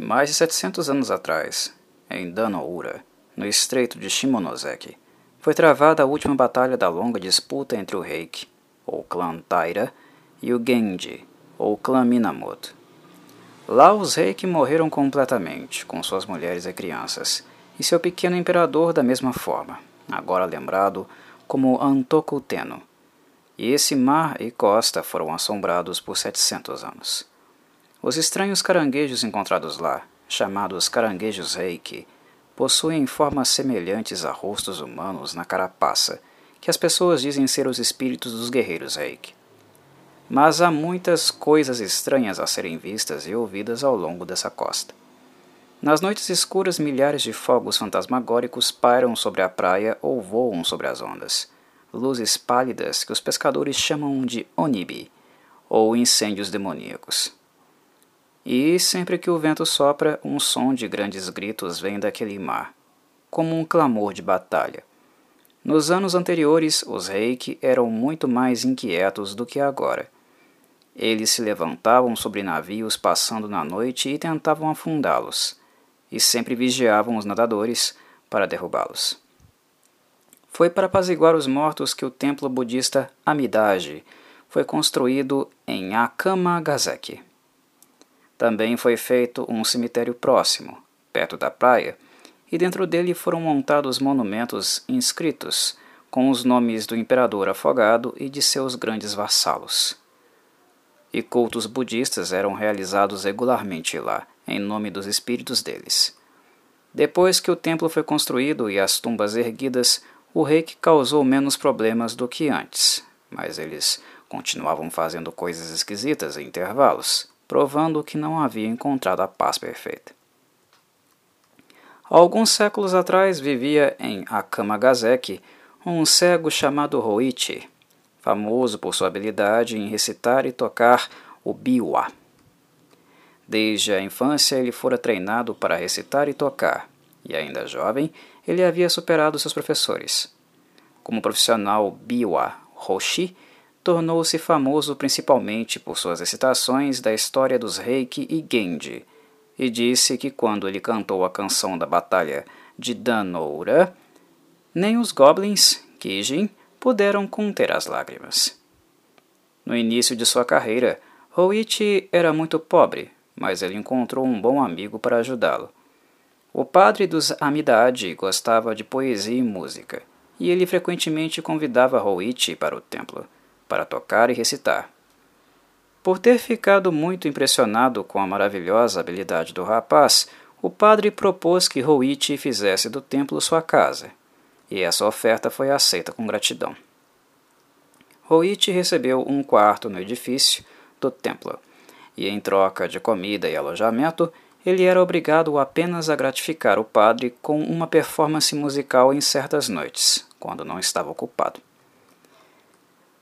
Mais de 700 anos atrás, em Danoura, no estreito de Shimonoseki, foi travada a última batalha da longa disputa entre o Reiki, ou clã Taira, e o Genji, ou clã Minamoto. Lá os Reiki morreram completamente, com suas mulheres e crianças, e seu pequeno imperador da mesma forma, agora lembrado como Antoku Teno. E esse mar e costa foram assombrados por 700 anos. Os estranhos caranguejos encontrados lá, chamados caranguejos reiki, possuem formas semelhantes a rostos humanos na carapaça, que as pessoas dizem ser os espíritos dos guerreiros reiki. Mas há muitas coisas estranhas a serem vistas e ouvidas ao longo dessa costa. Nas noites escuras, milhares de fogos fantasmagóricos pairam sobre a praia ou voam sobre as ondas. Luzes pálidas que os pescadores chamam de onibi, ou incêndios demoníacos. E sempre que o vento sopra, um som de grandes gritos vem daquele mar, como um clamor de batalha. Nos anos anteriores, os reiki eram muito mais inquietos do que agora. Eles se levantavam sobre navios passando na noite e tentavam afundá-los, e sempre vigiavam os nadadores para derrubá-los. Foi para apaziguar os mortos que o templo budista Amidaji foi construído em Akamagaseki. Também foi feito um cemitério próximo, perto da praia, e dentro dele foram montados monumentos inscritos com os nomes do imperador afogado e de seus grandes vassalos. E cultos budistas eram realizados regularmente lá, em nome dos espíritos deles. Depois que o templo foi construído e as tumbas erguidas, o rei que causou menos problemas do que antes, mas eles continuavam fazendo coisas esquisitas em intervalos provando que não havia encontrado a paz perfeita. Alguns séculos atrás vivia em Akamagaseki um cego chamado Hoichi, famoso por sua habilidade em recitar e tocar o biwa. Desde a infância ele fora treinado para recitar e tocar, e ainda jovem, ele havia superado seus professores. Como profissional biwa Hoshi, tornou-se famoso principalmente por suas recitações da história dos Reiki e Genji, e disse que quando ele cantou a canção da batalha de Danoura, nem os goblins, Kijin, puderam conter as lágrimas. No início de sua carreira, Hoichi era muito pobre, mas ele encontrou um bom amigo para ajudá-lo. O padre dos Amidade gostava de poesia e música, e ele frequentemente convidava Hoichi para o templo para tocar e recitar. Por ter ficado muito impressionado com a maravilhosa habilidade do rapaz, o padre propôs que Hoichi fizesse do templo sua casa, e essa oferta foi aceita com gratidão. Hoichi recebeu um quarto no edifício do templo, e em troca de comida e alojamento, ele era obrigado apenas a gratificar o padre com uma performance musical em certas noites, quando não estava ocupado.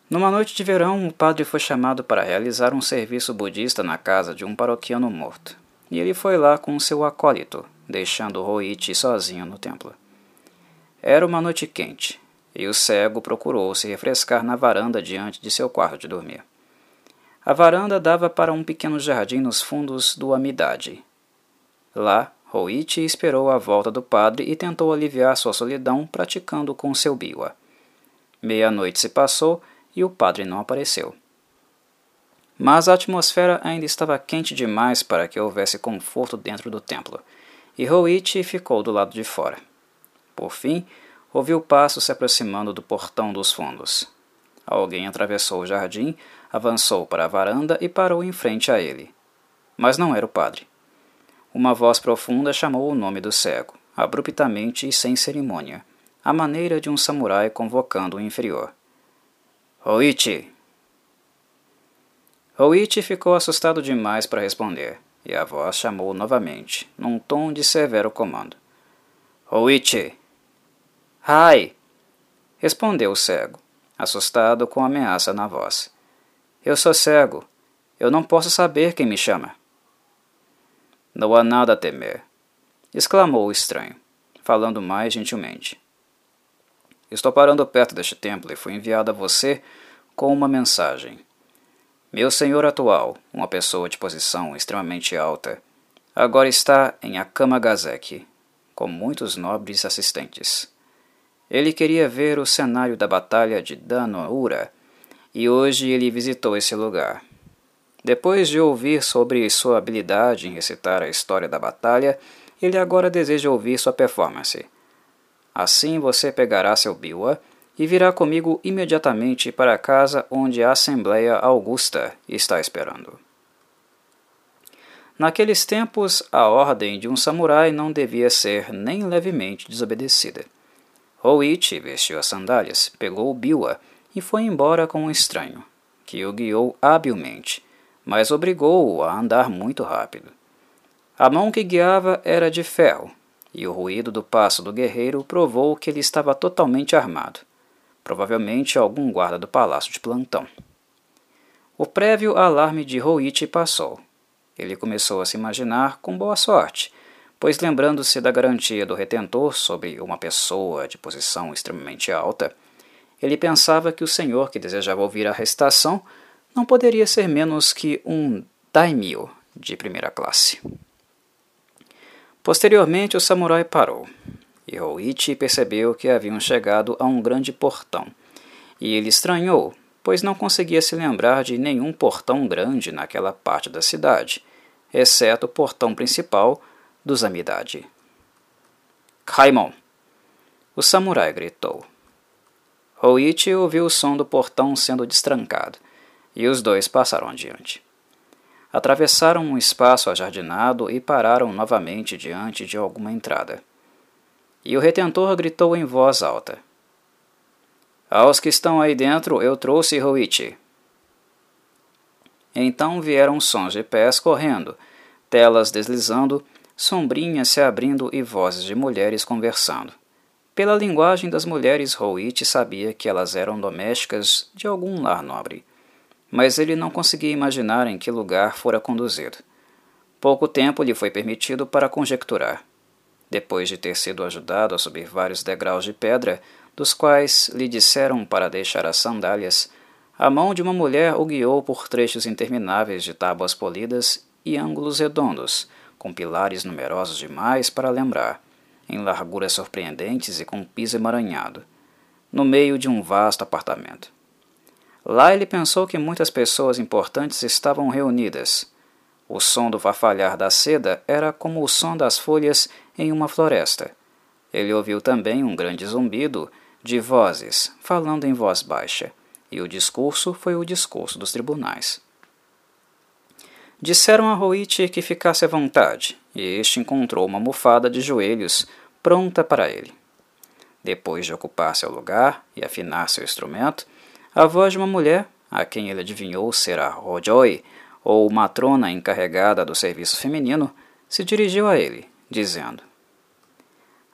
Numa noite de verão, o padre foi chamado para realizar um serviço budista na casa de um paroquiano morto, e ele foi lá com seu acólito, deixando Roichi sozinho no templo. Era uma noite quente, e o cego procurou se refrescar na varanda diante de seu quarto de dormir. A varanda dava para um pequeno jardim nos fundos do Amidade. Lá, Roichi esperou a volta do padre e tentou aliviar sua solidão praticando com seu biwa. Meia-noite se passou e o padre não apareceu. Mas a atmosfera ainda estava quente demais para que houvesse conforto dentro do templo, e Hoichi ficou do lado de fora. Por fim, ouviu passos se aproximando do portão dos fundos. Alguém atravessou o jardim, avançou para a varanda e parou em frente a ele. Mas não era o padre. Uma voz profunda chamou o nome do cego, abruptamente e sem cerimônia, à maneira de um samurai convocando o inferior. Oichi! Oichi ficou assustado demais para responder, e a voz chamou novamente, num tom de severo comando. Oichi! Hai! Respondeu o cego, assustado com a ameaça na voz. Eu sou cego. Eu não posso saber quem me chama. Não há nada a temer, exclamou o estranho, falando mais gentilmente. Estou parando perto deste templo e fui enviado a você com uma mensagem. Meu senhor atual, uma pessoa de posição extremamente alta, agora está em Akamagazeki, com muitos nobres assistentes. Ele queria ver o cenário da batalha de Danoura e hoje ele visitou esse lugar. Depois de ouvir sobre sua habilidade em recitar a história da batalha, ele agora deseja ouvir sua performance. Assim você pegará seu biwa e virá comigo imediatamente para a casa onde a Assembleia Augusta está esperando. Naqueles tempos, a ordem de um samurai não devia ser nem levemente desobedecida. Hoichi vestiu as sandálias, pegou o biwa e foi embora com um estranho, que o guiou habilmente, mas obrigou-o a andar muito rápido. A mão que guiava era de ferro, e o ruído do passo do guerreiro provou que ele estava totalmente armado, provavelmente algum guarda do palácio de plantão. O prévio alarme de Hoichi passou, ele começou a se imaginar com boa sorte, pois lembrando-se da garantia do retentor sobre uma pessoa de posição extremamente alta, ele pensava que o senhor que desejava ouvir a recitação não poderia ser menos que um daimyo de primeira classe. Posteriormente, o samurai parou, e Hoichi percebeu que haviam chegado a um grande portão, e ele estranhou, pois não conseguia se lembrar de nenhum portão grande naquela parte da cidade, exceto o portão principal dos Amidade. Kaimon! O samurai gritou. Hoichi ouviu o som do portão sendo destrancado, e os dois passaram adiante. Atravessaram um espaço ajardinado e pararam novamente diante de alguma entrada. E o retentor gritou em voz alta: aos que estão aí dentro, eu trouxe Hoichi. Então vieram sons de pés correndo, telas deslizando, sombrinhas se abrindo e vozes de mulheres conversando. Pela linguagem das mulheres, Hoichi sabia que elas eram domésticas de algum lar nobre, mas ele não conseguia imaginar em que lugar fora conduzido. Pouco tempo lhe foi permitido para conjecturar. Depois de ter sido ajudado a subir vários degraus de pedra, dos quais lhe disseram para deixar as sandálias, a mão de uma mulher o guiou por trechos intermináveis de tábuas polidas e ângulos redondos, com pilares numerosos demais para lembrar, em larguras surpreendentes e com piso emaranhado, no meio de um vasto apartamento. Lá ele pensou que muitas pessoas importantes estavam reunidas. O som do farfalhar da seda era como o som das folhas em uma floresta. Ele ouviu também um grande zumbido de vozes, falando em voz baixa, e o discurso foi o discurso dos tribunais. Disseram a Roit que ficasse à vontade, e este encontrou uma almofada de joelhos pronta para ele. Depois de ocupar seu lugar e afinar seu instrumento, a voz de uma mulher, a quem ele adivinhou ser a Rojoi, ou matrona encarregada do serviço feminino, se dirigiu a ele, dizendo: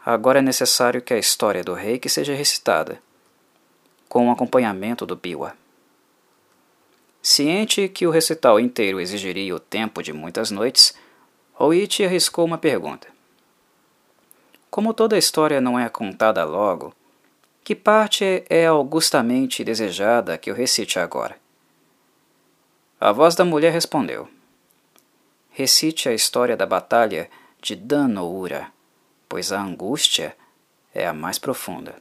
Agora é necessário que a história do rei que seja recitada, com o acompanhamento do biwa. Ciente que o recital inteiro exigiria o tempo de muitas noites, Oichi arriscou uma pergunta. Como toda a história não é contada logo, que parte é augustamente desejada que eu recite agora? A voz da mulher respondeu: Recite a história da batalha de Danoura pois a angústia é a mais profunda.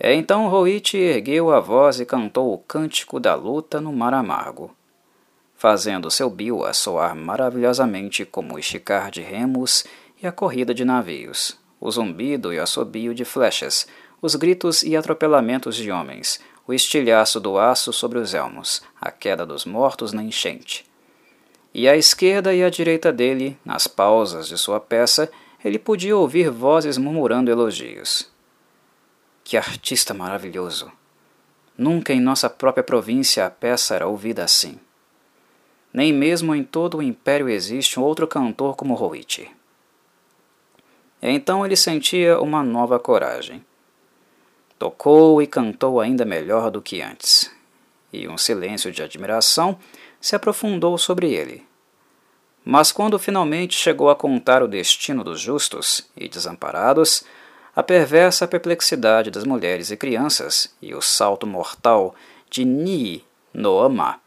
É então Roit ergueu a voz e cantou o cântico da luta no mar amargo, fazendo seu biwa soar maravilhosamente como o esticar de remos e a corrida de navios, o zumbido e o assobio de flechas, os gritos e atropelamentos de homens, o estilhaço do aço sobre os elmos, a queda dos mortos na enchente. E à esquerda e à direita dele, nas pausas de sua peça, ele podia ouvir vozes murmurando elogios. Que artista maravilhoso! Nunca em nossa própria província a peça era ouvida assim. Nem mesmo em todo o império existe um outro cantor como Hoichi. Então ele sentia uma nova coragem. Tocou e cantou ainda melhor do que antes, e um silêncio de admiração se aprofundou sobre ele, mas quando finalmente chegou a contar o destino dos justos e desamparados, a perversa perplexidade das mulheres e crianças e o salto mortal de Ni no Ama,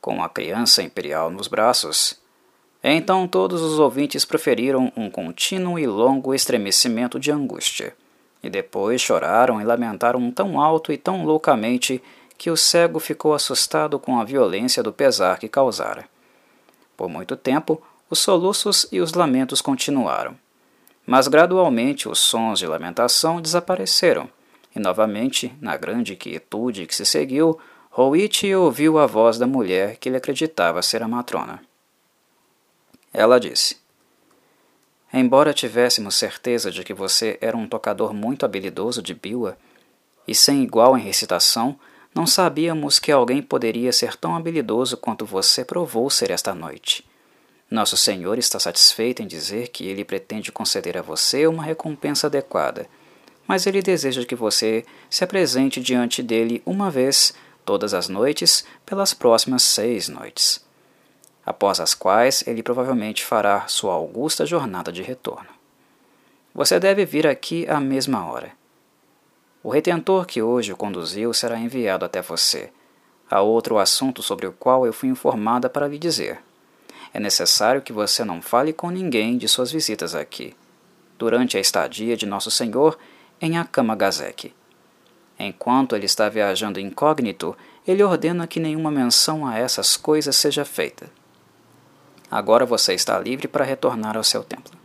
com a criança imperial nos braços, Então todos os ouvintes proferiram um contínuo e longo estremecimento de angústia, e depois choraram e lamentaram tão alto e tão loucamente que o cego ficou assustado com a violência do pesar que causara. Por muito tempo, os soluços e os lamentos continuaram, mas gradualmente os sons de lamentação desapareceram, e novamente, na grande quietude que se seguiu, Rowit ouviu a voz da mulher que ele acreditava ser a matrona. Ela disse: Embora tivéssemos certeza de que você era um tocador muito habilidoso de biwa e sem igual em recitação, não sabíamos que alguém poderia ser tão habilidoso quanto você provou ser esta noite. Nosso Senhor está satisfeito em dizer que ele pretende conceder a você uma recompensa adequada, mas ele deseja que você se apresente diante dele uma vez todas as noites pelas próximas seis noites após as quais ele provavelmente fará sua augusta jornada de retorno. Você deve vir aqui à mesma hora. O retentor que hoje o conduziu será enviado até você. Há outro assunto sobre o qual eu fui informada para lhe dizer. É necessário que você não fale com ninguém de suas visitas aqui, durante a estadia de Nosso Senhor em Akamagazek. Enquanto ele está viajando incógnito, ele ordena que nenhuma menção a essas coisas seja feita. Agora você está livre para retornar ao seu templo.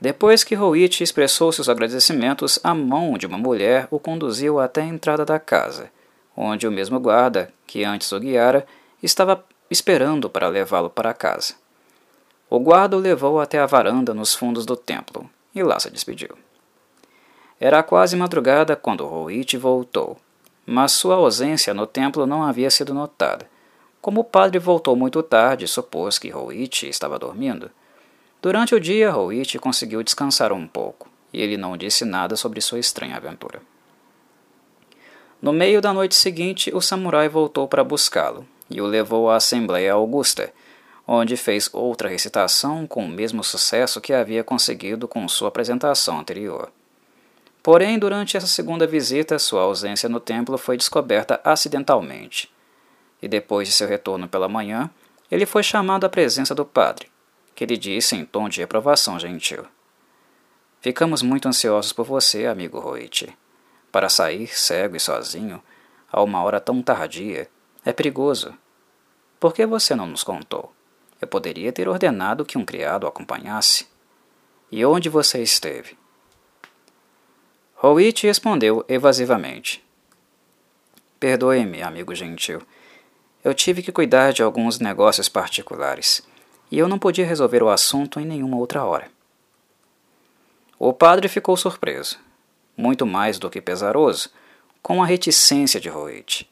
Depois que Roit expressou seus agradecimentos, a mão de uma mulher o conduziu até a entrada da casa, onde o mesmo guarda, que antes o guiara, estava esperando para levá-lo para casa. O guarda o levou até a varanda nos fundos do templo e lá se despediu. Era quase madrugada quando Roit voltou, mas sua ausência no templo não havia sido notada, como o padre voltou muito tarde, supôs que Howitt estava dormindo. Durante o dia, Howitt conseguiu descansar um pouco, e ele não disse nada sobre sua estranha aventura. No meio da noite seguinte, o samurai voltou para buscá-lo e o levou à Assembleia Augusta, onde fez outra recitação com o mesmo sucesso que havia conseguido com sua apresentação anterior. Porém, durante essa segunda visita, sua ausência no templo foi descoberta acidentalmente e depois de seu retorno pela manhã, ele foi chamado à presença do padre, que lhe disse em tom de reprovação gentil: Ficamos muito ansiosos por você, amigo Roit. Para sair cego e sozinho, a uma hora tão tardia, é perigoso. Por que você não nos contou? Eu poderia ter ordenado que um criado o acompanhasse. E onde você esteve? Roit respondeu evasivamente. Perdoe-me, amigo gentil eu tive que cuidar de alguns negócios particulares, e eu não podia resolver o assunto em nenhuma outra hora. O padre ficou surpreso, muito mais do que pesaroso, com a reticência de Roit.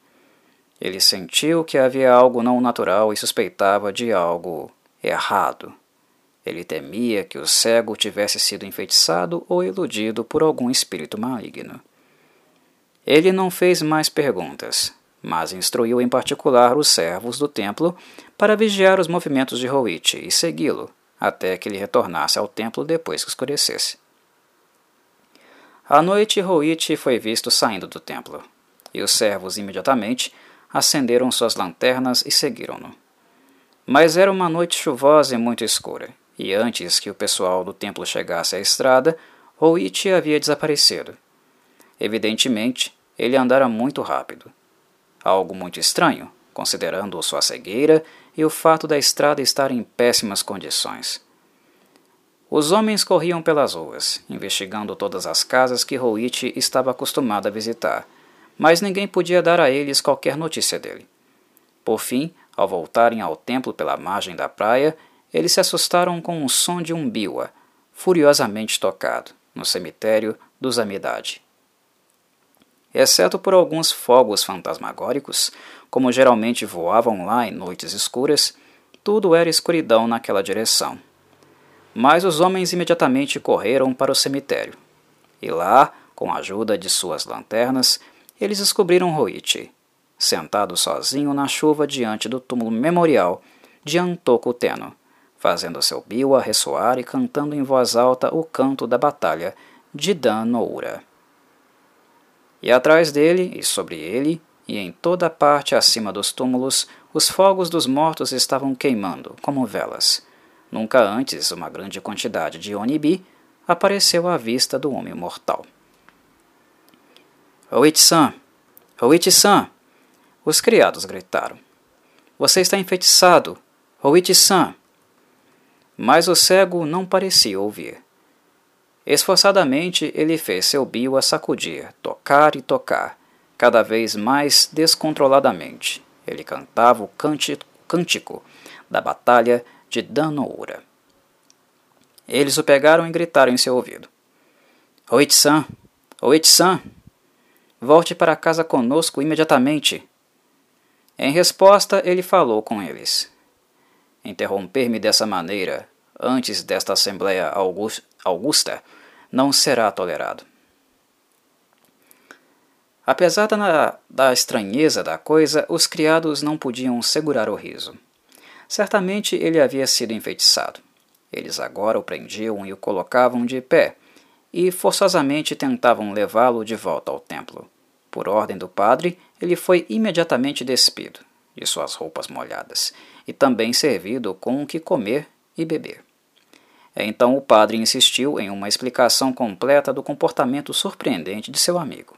Ele sentiu que havia algo não natural e suspeitava de algo errado. Ele temia que o cego tivesse sido enfeitiçado ou iludido por algum espírito maligno. Ele não fez mais perguntas, mas instruiu em particular os servos do templo para vigiar os movimentos de Howitt e segui-lo até que ele retornasse ao templo depois que escurecesse. À noite, Howitt foi visto saindo do templo, e os servos imediatamente acenderam suas lanternas e seguiram-no. Mas era uma noite chuvosa e muito escura, e antes que o pessoal do templo chegasse à estrada, Howitt havia desaparecido. Evidentemente, ele andara muito rápido, Algo muito estranho, considerando sua cegueira e o fato da estrada estar em péssimas condições. Os homens corriam pelas ruas, investigando todas as casas que Roit estava acostumado a visitar, mas ninguém podia dar a eles qualquer notícia dele. Por fim, ao voltarem ao templo pela margem da praia, eles se assustaram com o som de um biwa, furiosamente tocado, no cemitério dos Amidade exceto por alguns fogos fantasmagóricos, como geralmente voavam lá em noites escuras, tudo era escuridão naquela direção. Mas os homens imediatamente correram para o cemitério. E lá, com a ajuda de suas lanternas, eles descobriram Roit, sentado sozinho na chuva diante do túmulo memorial de Antoko Teno, fazendo seu biwa ressoar e cantando em voz alta o canto da batalha de Dan Noura. E atrás dele, e sobre ele, e em toda parte acima dos túmulos, Os fogos dos mortos estavam queimando, como velas. Nunca antes uma grande quantidade de onibi apareceu à vista do homem mortal. Oichi-san! Oichi-san! Os criados gritaram. Você está enfeitiçado! Oichi-san! Mas o cego não parecia ouvir. Esforçadamente ele fez seu bio a sacudir, tocar e tocar, cada vez mais descontroladamente. Ele cantava o cântico da batalha de Danoura. Eles o pegaram e gritaram em seu ouvido. Oichi-san! Oichi-san! Volte para casa conosco imediatamente! Em resposta, ele falou com eles. Interromper-me dessa maneira, antes desta Assembleia Augusta, não será tolerado. Apesar da, da estranheza da coisa, os criados não podiam segurar o riso. Certamente ele havia sido enfeitiçado. Eles agora o prendiam e o colocavam de pé, e forçosamente tentavam levá-lo de volta ao templo. Por ordem do padre, ele foi imediatamente despido de suas roupas molhadas e também servido com o que comer e beber. Então o padre insistiu em uma explicação completa do comportamento surpreendente de seu amigo.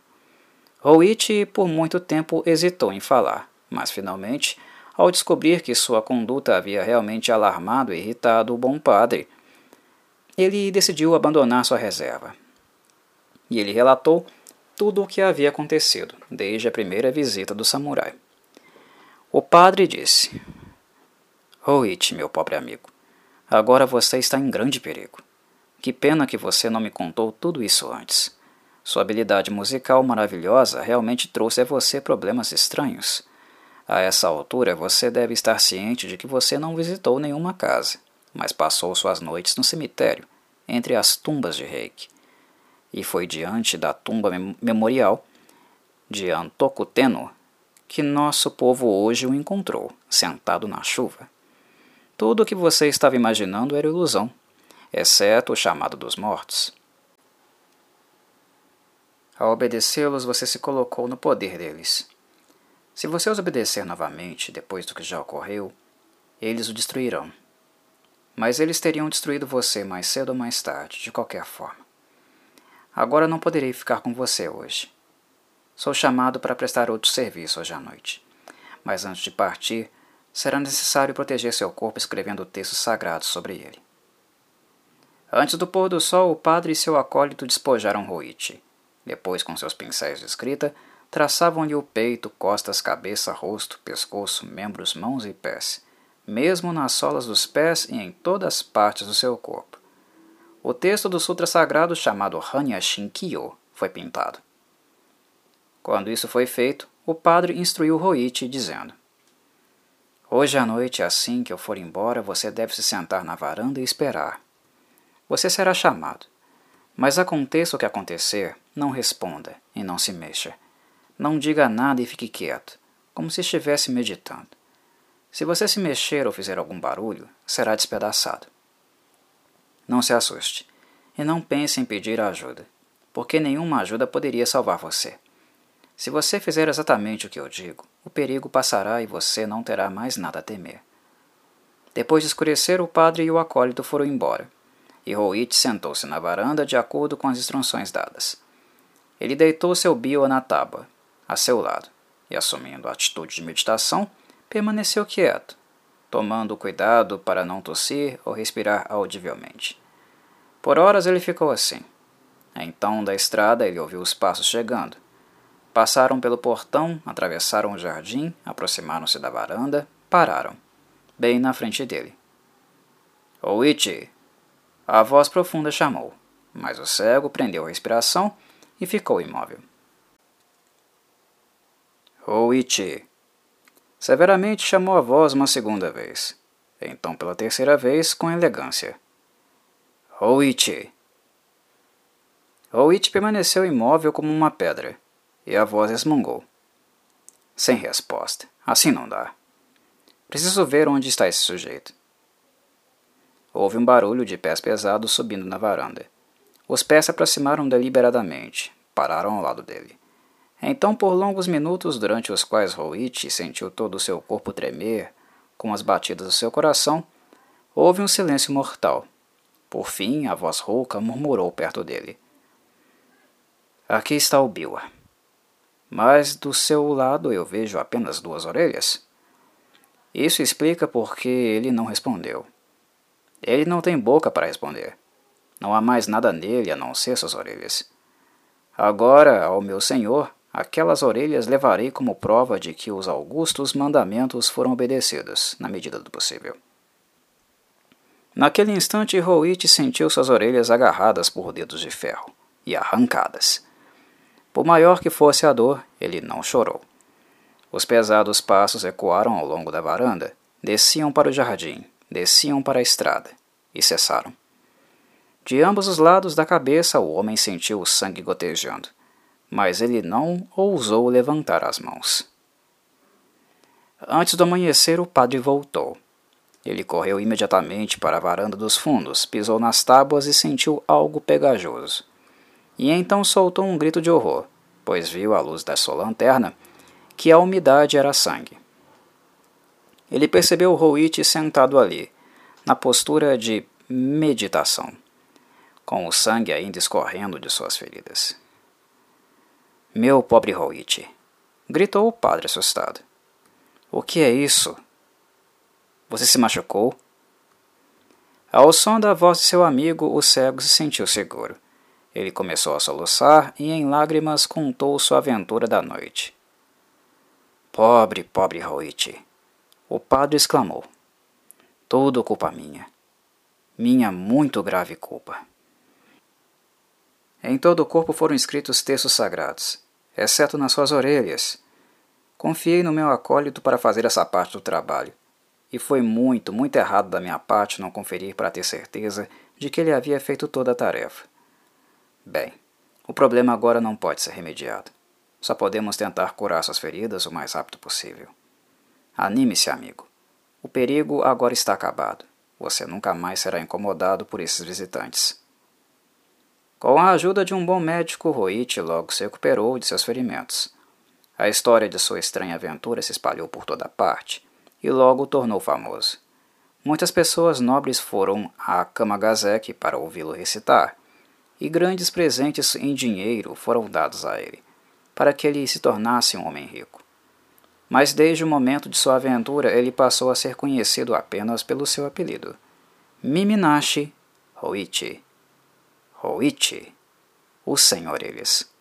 Howitt por muito tempo hesitou em falar, mas finalmente, ao descobrir que sua conduta havia realmente alarmado e irritado o bom padre, ele decidiu abandonar sua reserva. E ele relatou tudo o que havia acontecido desde a primeira visita do samurai. O padre disse: Howitt, meu pobre amigo, agora você está em grande perigo. Que pena que você não me contou tudo isso antes. Sua habilidade musical maravilhosa realmente trouxe a você problemas estranhos. A essa altura, você deve estar ciente de que você não visitou nenhuma casa, mas passou suas noites no cemitério, entre as tumbas de Reiki e foi diante da tumba memorial de Antokuteno que nosso povo hoje o encontrou, sentado na chuva. Tudo o que você estava imaginando era ilusão, exceto o chamado dos mortos. Ao obedecê-los, você se colocou no poder deles. Se você os obedecer novamente, depois do que já ocorreu, eles o destruirão. Mas eles teriam destruído você mais cedo ou mais tarde, de qualquer forma. Agora não poderei ficar com você hoje. Sou chamado para prestar outro serviço hoje à noite. Mas antes de partir, será necessário proteger seu corpo escrevendo textos sagrados sobre ele. Antes do pôr do sol, o padre e seu acólito despojaram Roite. Depois, com seus pincéis de escrita, traçavam-lhe o peito, costas, cabeça, rosto, pescoço, membros, mãos e pés, mesmo nas solas dos pés e em todas as partes do seu corpo o texto do Sutra Sagrado chamado Hanya Shinkyo foi pintado. Quando isso foi feito, o padre instruiu Roichi, dizendo: Hoje à noite, assim que eu for embora, você deve se sentar na varanda e esperar. Você será chamado. Mas aconteça o que acontecer, não responda e não se mexa. Não diga nada e fique quieto, como se estivesse meditando. Se você se mexer ou fizer algum barulho, será despedaçado. Não se assuste e não pense em pedir ajuda, porque nenhuma ajuda poderia salvar você. Se você fizer exatamente o que eu digo, o perigo passará e você não terá mais nada a temer. Depois de escurecer, o padre e o acólito foram embora, e Roit sentou-se na varanda de acordo com as instruções dadas. Ele deitou seu bio na tábua, a seu lado, e, assumindo a atitude de meditação, permaneceu quieto, tomando cuidado para não tossir ou respirar audivelmente. Por horas ele ficou assim. Então, da estrada, ele ouviu os passos chegando. Passaram pelo portão, atravessaram o jardim, aproximaram-se da varanda, pararam, bem na frente dele. Oichi! A voz profunda chamou, mas o cego prendeu a respiração e ficou imóvel. Oichi! Severamente chamou a voz uma segunda vez, então pela terceira vez com elegância. Oichi! Oichi permaneceu imóvel como uma pedra, e a voz resmungou. Sem resposta. Assim não dá. Preciso ver onde está esse sujeito. Houve um barulho de pés pesados subindo na varanda. Os pés se aproximaram deliberadamente, pararam ao lado dele. Então, por longos minutos, durante os quais Roichi sentiu todo o seu corpo tremer com as batidas do seu coração, houve um silêncio mortal. Por fim, a voz rouca murmurou perto dele. Aqui está o Biwa. Mas do seu lado eu vejo apenas duas orelhas. Isso explica por que ele não respondeu. Ele não tem boca para responder. Não há mais nada nele a não ser suas orelhas. Agora, ao meu senhor, aquelas orelhas levarei como prova de que os augustos mandamentos foram obedecidos, na medida do possível. Naquele instante, Roit sentiu suas orelhas agarradas por dedos de ferro e arrancadas. Por maior que fosse a dor, ele não chorou. Os pesados passos ecoaram ao longo da varanda, desciam para o jardim, desciam para a estrada e cessaram. De ambos os lados da cabeça, o homem sentiu o sangue gotejando, mas ele não ousou levantar as mãos. Antes do amanhecer, o padre voltou. Ele correu imediatamente para a varanda dos fundos, pisou nas tábuas e sentiu algo pegajoso. E então soltou um grito de horror, pois viu à luz da sua lanterna que a umidade era sangue. Ele percebeu Roit sentado ali, na postura de meditação, com o sangue ainda escorrendo de suas feridas. Meu pobre Roit! gritou o padre assustado. O que é isso? Você se machucou? Ao som da voz de seu amigo, o cego se sentiu seguro. Ele começou a soluçar e, em lágrimas, contou sua aventura da noite. Pobre, pobre Roit! O padre exclamou. Tudo culpa minha. Minha muito grave culpa. Em todo o corpo foram escritos textos sagrados, exceto nas suas orelhas. Confiei no meu acólito para fazer essa parte do trabalho. E foi muito, muito errado da minha parte não conferir para ter certeza de que ele havia feito toda a tarefa. Bem, o problema agora não pode ser remediado. Só podemos tentar curar suas feridas o mais rápido possível. Anime-se, amigo. O perigo agora está acabado. Você nunca mais será incomodado por esses visitantes. Com a ajuda de um bom médico, Roit logo se recuperou de seus ferimentos. A história de sua estranha aventura se espalhou por toda parte e logo tornou famoso. Muitas pessoas nobres foram a Kamagazeki para ouvi-lo recitar, e grandes presentes em dinheiro foram dados a ele, para que ele se tornasse um homem rico. Mas desde o momento de sua aventura ele passou a ser conhecido apenas pelo seu apelido, Miminashi Hoichi. Hoichi, o Senhor Eles.